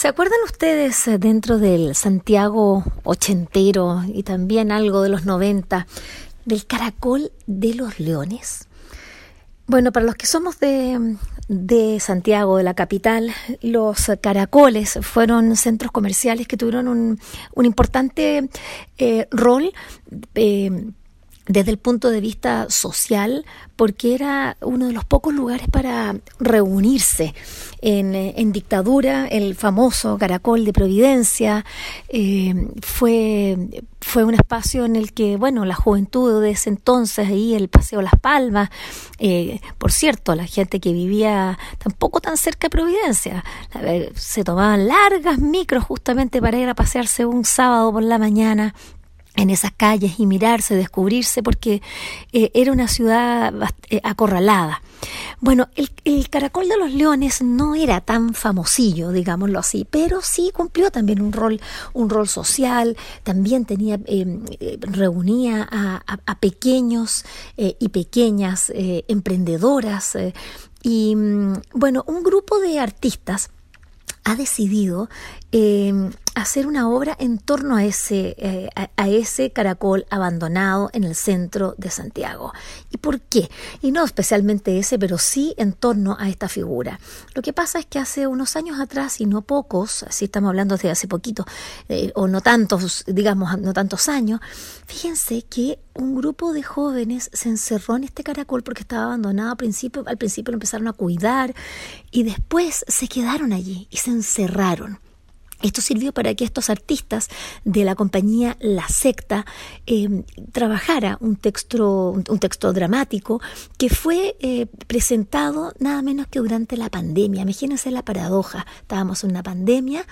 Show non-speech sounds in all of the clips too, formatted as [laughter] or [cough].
¿Se acuerdan ustedes eh, dentro del Santiago ochentero y también algo de los noventa del caracol de los leones? Bueno, para los que somos de, Santiago, de la capital, los caracoles fueron centros comerciales que tuvieron un, un importante eh, rol eh, desde el punto de vista social, porque era uno de los pocos lugares para reunirse. En, en dictadura, el famoso Caracol de Providencia eh, fue, fue un espacio en el que, bueno, la juventud de ese entonces, ahí el Paseo Las Palmas, eh, por cierto, la gente que vivía tampoco tan cerca de Providencia, se tomaban largas micros justamente para ir a pasearse un sábado por la mañana en esas calles y mirarse, descubrirse, porque eh, era una ciudad eh, acorralada. Bueno, el, Caracol de los Leones no era tan famosillo, digámoslo así, pero sí cumplió también un rol, un rol social, también tenía, eh, reunía a, pequeños y pequeñas emprendedoras y, mm, bueno, un grupo de artistas ha decidido eh, hacer una obra en torno a ese, eh, a, ese caracol abandonado en el centro de Santiago. ¿Y por qué? Y no especialmente ese, pero sí en torno a esta figura. Lo que pasa es que hace unos años atrás, y no pocos, así estamos hablando de hace poquito, eh, o no tantos, digamos, no tantos años, fíjense que un grupo de jóvenes se encerró en este caracol porque estaba abandonado al principio, al principio lo empezaron a cuidar y después se quedaron allí y se encerraron. Esto sirvió para que estos artistas de la compañía La Secta eh, trabajara un texto, un texto dramático que fue eh, presentado nada menos que durante la pandemia. Imagínense la paradoja. Estábamos en una pandemia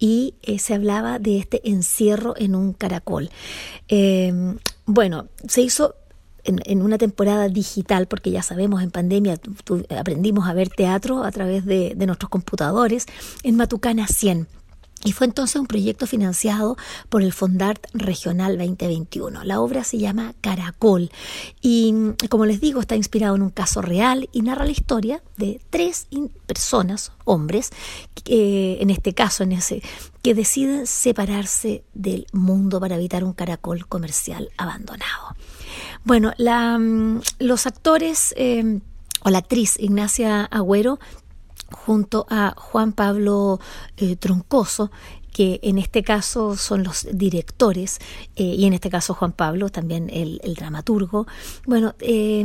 y eh, se hablaba de este encierro en un caracol. bueno, se hizo en, una temporada digital, porque ya sabemos, en pandemia aprendimos a ver teatro a través de, de nuestros computadores, en Matucana 100. Y fue entonces un proyecto financiado por el Fondart Regional 2021. La obra se llama Caracol y, como les digo, está inspirado en un caso real y narra la historia de tres personas, hombres, que, en este caso, en ese, que deciden separarse del mundo para evitar un caracol comercial abandonado. Bueno, mm, los actores eh, o la actriz Ignacia Agüero junto a Juan Pablo eh, Troncoso, que en este caso son los directores, eh, y en este caso Juan Pablo, también el, dramaturgo. Bueno, eh,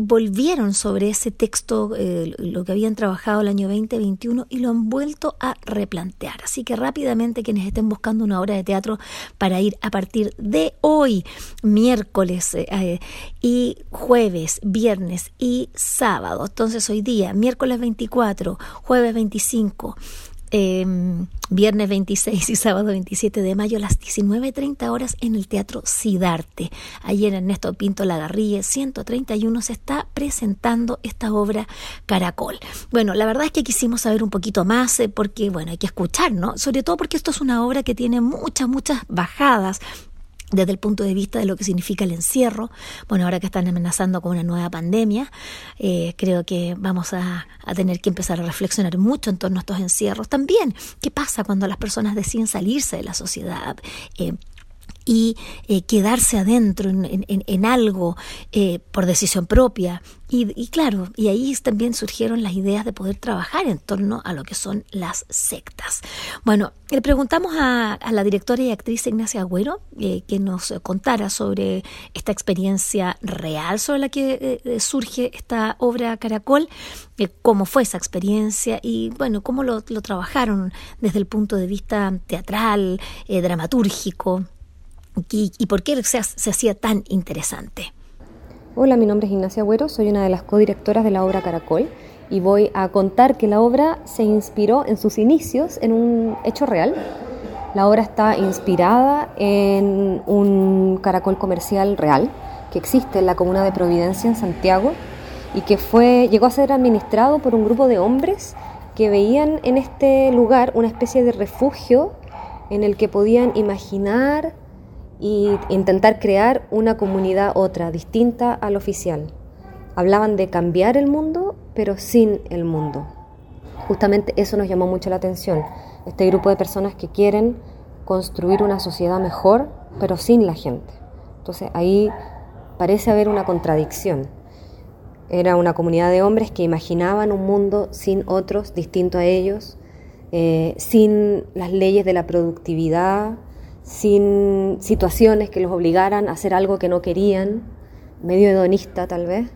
volvieron sobre ese texto, eh, lo que habían trabajado el año 2021, y lo han vuelto a replantear. Así que rápidamente quienes estén buscando una obra de teatro para ir a partir de hoy, miércoles eh, y jueves, viernes y sábado. Entonces hoy día, miércoles 24, jueves 25, Em, viernes 26 y sábado 27 de mayo a las 19.30 horas en el Teatro Sidarte. Ayer Ernesto Pinto Lagarrille 131 se está presentando esta obra Caracol. Bueno, la verdad es que quisimos saber un poquito más eh, porque, bueno, hay que escuchar, ¿no? Sobre todo porque esto es una obra que tiene muchas, muchas bajadas, desde el punto de vista de lo que significa el encierro. Bueno, ahora que están amenazando con una nueva pandemia, eh, creo que vamos a, tener que empezar a reflexionar mucho en torno a estos encierros. También, ¿qué pasa cuando las personas deciden salirse de la sociedad? Eh, y eh, quedarse adentro en, algo por decisión propia, y, claro, y ahí también surgieron las ideas de poder trabajar en torno a lo que son las sectas. Bueno, le preguntamos a, la directora y actriz Ignacia Agüero eh, que nos contara sobre esta experiencia real sobre la que eh, eh, surge esta obra Caracol, cómo fue esa experiencia y bueno, cómo lo, trabajaron desde el punto de vista teatral, dramatúrgico y, y, por qué se hacía tan interesante. Hola, mi nombre es Ignacia Agüero, soy una de las codirectoras de la obra Caracol y voy a contar que la obra se inspiró en sus inicios en un hecho real. La obra está inspirada en un caracol comercial real que existe en la comuna de Providencia en Santiago y que fue llegó a ser administrado por un grupo de hombres que veían en este lugar una especie de refugio en el que podían imaginar, y intentar crear una comunidad otra, distinta al oficial. Hablaban de cambiar el mundo, pero sin el mundo. Justamente eso nos llamó mucho la atención, este grupo de personas que quieren construir una sociedad mejor, pero sin la gente. Entonces ahí parece haber una contradicción. Era una comunidad de hombres que imaginaban un mundo sin otros, distinto a ellos, eh, sin las leyes de la productividad, sin situaciones que los obligaran a hacer algo que no querían, medio hedonista tal vez,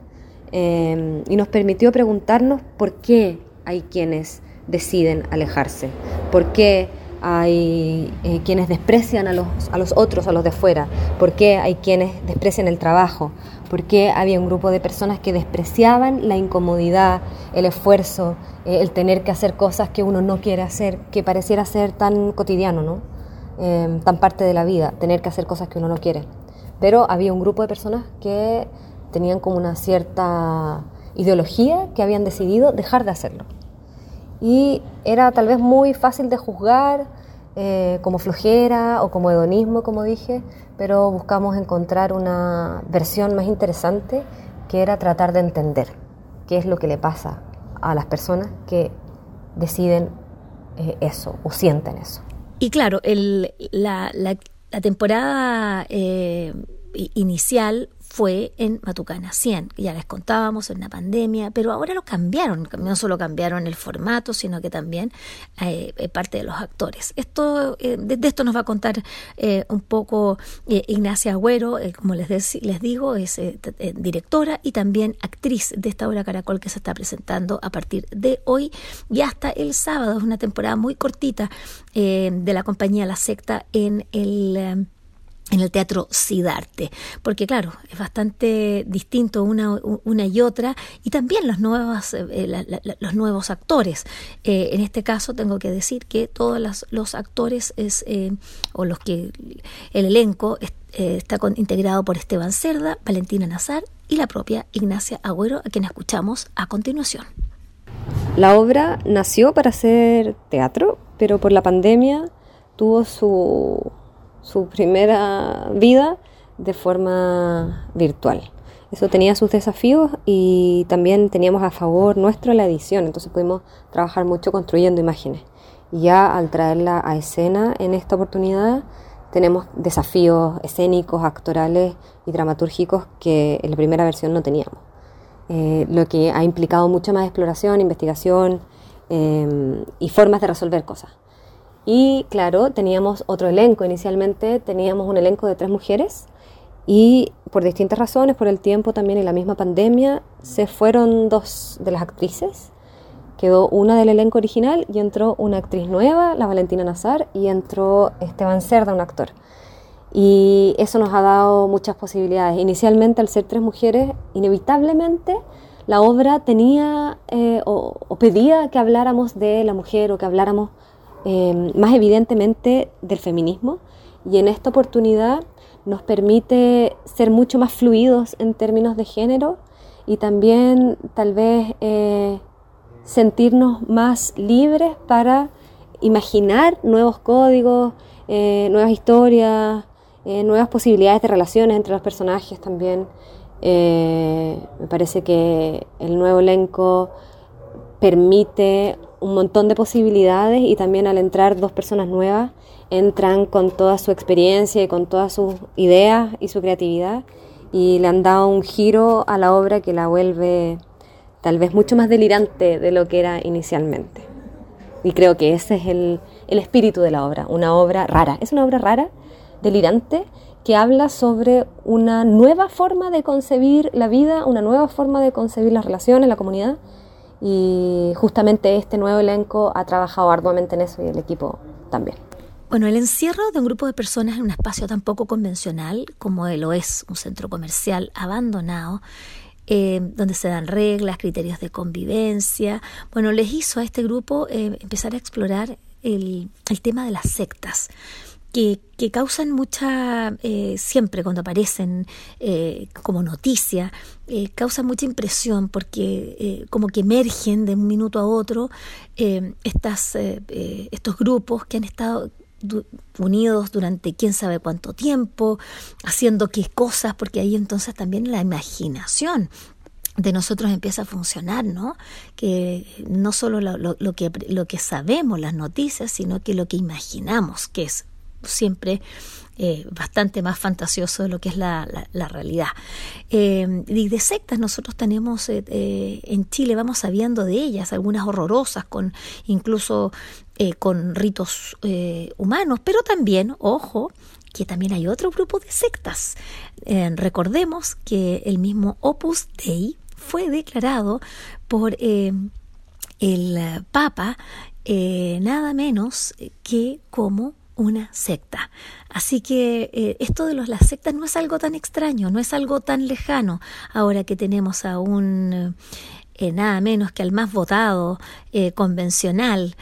eh, y nos permitió preguntarnos por qué hay quienes deciden alejarse, por qué hay eh, quienes desprecian a los, a los otros, a los de fuera, por qué hay quienes desprecian el trabajo, por qué había un grupo de personas que despreciaban la incomodidad, el esfuerzo, eh, el tener que hacer cosas que uno no quiere hacer, que pareciera ser tan cotidiano, ¿no? Eh, tan parte de la vida, tener que hacer cosas que uno no quiere. Pero había un grupo de personas que tenían como una cierta ideología que habían decidido dejar de hacerlo y era tal vez muy fácil de juzgar eh, como flojera o como hedonismo, como dije, pero buscamos encontrar una versión más interesante que era tratar de entender qué es lo que le pasa a las personas que deciden eh, eso o sienten eso. Y claro, el, la, la, temporada eh, inicial fue en Matucana 100, ya les contábamos en la pandemia, pero ahora lo cambiaron, no solo cambiaron el formato, sino que también eh, eh, parte de los actores. Esto, eh, de, esto nos va a contar un poco Ignacia Agüero, como les, les digo, es directora y también actriz de esta obra Caracol que se está presentando a partir de hoy y hasta el sábado. Es una temporada muy cortita de la compañía La Secta en el en el teatro Sidarte, porque claro, es bastante distinto una, una y otra, y también los nuevos, eh, los nuevos actores. Eh, en este caso tengo que decir que todos los, actores es, eh, o los que el elenco está integrado por Esteban Cerda, Valentina Nazar y la propia Ignacia Agüero, a quien escuchamos a continuación. La obra nació para ser teatro, pero por la pandemia tuvo su su primera vida de forma virtual. Eso tenía sus desafíos y también teníamos a favor nuestro la edición, entonces pudimos trabajar mucho construyendo imágenes. Y ya al traerla a escena en esta oportunidad tenemos desafíos escénicos, actorales y dramatúrgicos que en la primera versión no teníamos. Eh, lo que ha implicado mucha más exploración, investigación eh, y formas de resolver cosas. Y claro, teníamos otro elenco. Inicialmente teníamos un elenco de tres mujeres y por distintas razones, por el tiempo también y la misma pandemia, se fueron dos de las actrices. Quedó una del elenco original y entró una actriz nueva, la Valentina Nazar, y entró Esteban Cerda, un actor. Y eso nos ha dado muchas posibilidades. Inicialmente, al ser tres mujeres, inevitablemente la obra tenía eh, o, o pedía que habláramos de la mujer o que habláramos Em, más evidentemente del feminismo y en esta oportunidad nos permite ser mucho más fluidos en términos de género y también tal vez eh, sentirnos más libres para imaginar nuevos códigos, eh, nuevas historias, eh, nuevas posibilidades de relaciones entre los personajes también. me parece que el nuevo elenco permite un montón de posibilidades y también al entrar dos personas nuevas entran con toda su experiencia y con todas sus ideas y su creatividad y le han dado un giro a la obra que la vuelve tal vez mucho más delirante de lo que era inicialmente. Y creo que ese es el, el espíritu de la obra, una obra rara. Es una obra rara, delirante, que habla sobre una nueva forma de concebir la vida, una nueva forma de concebir las relaciones, la comunidad, y justamente este nuevo elenco ha trabajado arduamente en eso y el equipo también. Bueno, el encierro de un grupo de personas en un espacio tan poco convencional como lo es un centro comercial abandonado, eh, donde se dan reglas, criterios de convivencia, bueno, les hizo a este grupo eh, empezar a explorar el, el tema de las sectas que, causan mucha, eh, siempre cuando aparecen eh, como noticia, eh, causan mucha impresión porque como que emergen de un minuto a otro estas, estos grupos que han estado unidos durante quién sabe cuánto tiempo, haciendo qué cosas, porque ahí entonces también la imaginación de nosotros empieza a funcionar, ¿no? Que no solo lo, que, lo que sabemos, las noticias, sino que lo que imaginamos, que es siempre eh, bastante más fantasioso de lo que es la, la, realidad. Eh, y de sectas nosotros tenemos eh, en Chile, vamos sabiendo de ellas, algunas horrorosas, con incluso con ritos humanos, pero también, ojo, que también hay otro grupo de sectas. recordemos que el mismo Opus Dei fue declarado por el Papa nada menos que como una secta. Así que eh, esto de los, las sectas no es algo tan extraño, no es algo tan lejano ahora que tenemos a un nada menos que al más votado convencional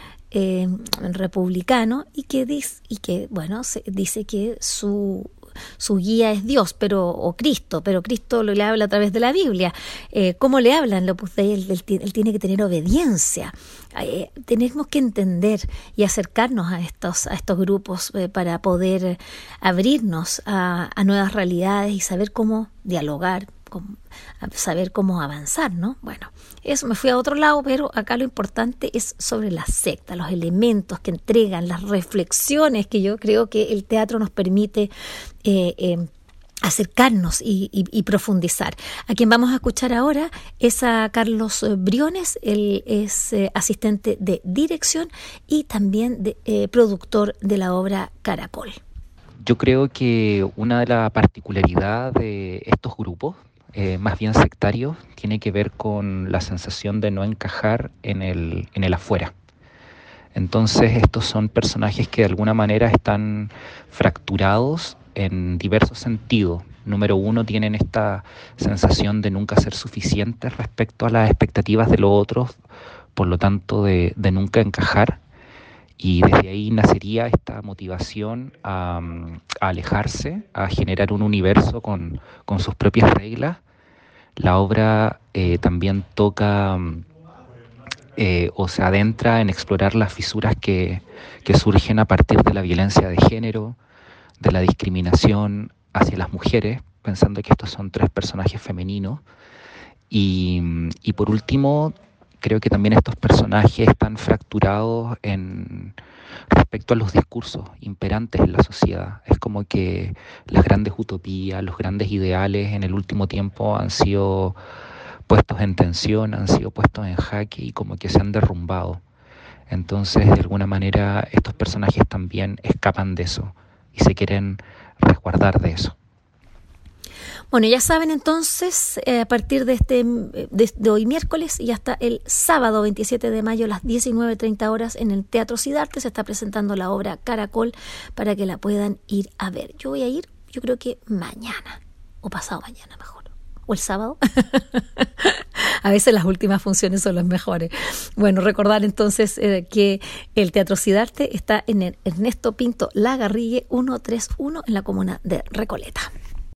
republicano y que dice, y que bueno se, dice que su su guía es Dios, pero o Cristo, pero Cristo lo le habla a través de la Biblia. Eh, ¿Cómo le hablan? Lo pues él, él, tiene que tener obediencia. Eh, tenemos que entender y acercarnos a estos, a estos grupos eh, para poder abrirnos a, a nuevas realidades y saber cómo dialogar, saber cómo avanzar, ¿no? Bueno, eso me fui a otro lado, pero acá lo importante es sobre la secta, los elementos que entregan, las reflexiones que yo creo que el teatro nos permite eh, eh, acercarnos y, profundizar. A quien vamos a escuchar ahora es a Carlos Briones, él es eh, asistente de dirección y también de, productor de la obra Caracol. Yo creo que una de las particularidades de estos grupos eh, más bien sectario, tiene que ver con la sensación de no encajar en el, en el afuera. Entonces estos son personajes que de alguna manera están fracturados en diversos sentidos. Número uno, tienen esta sensación de nunca ser suficientes respecto a las expectativas de los otros, por lo tanto de, de nunca encajar. Y desde ahí nacería esta motivación a, alejarse, a generar un universo con, sus propias reglas. La obra eh, también toca eh, o se adentra en explorar las fisuras que, surgen a partir de la violencia de género, de la discriminación hacia las mujeres, pensando que estos son tres personajes femeninos. Y, y por último, creo que también estos personajes están fracturados en respecto a los discursos imperantes en la sociedad. Es como que las grandes utopías, los grandes ideales en el último tiempo han sido puestos en tensión, han sido puestos en jaque y como que se han derrumbado. Entonces, de alguna manera, estos personajes también escapan de eso y se quieren resguardar de eso. Bueno, ya saben entonces, eh, a partir de, este, de, hoy miércoles y hasta el sábado 27 de mayo a las 19.30 horas en el Teatro Sidarte se está presentando la obra Caracol para que la puedan ir a ver. Yo voy a ir, yo creo que mañana o pasado mañana mejor. O el sábado. [laughs] a veces las últimas funciones son las mejores. Bueno, recordar entonces eh, que el Teatro Sidarte está en el Ernesto Pinto Lagarrigue 131 en la comuna de Recoleta.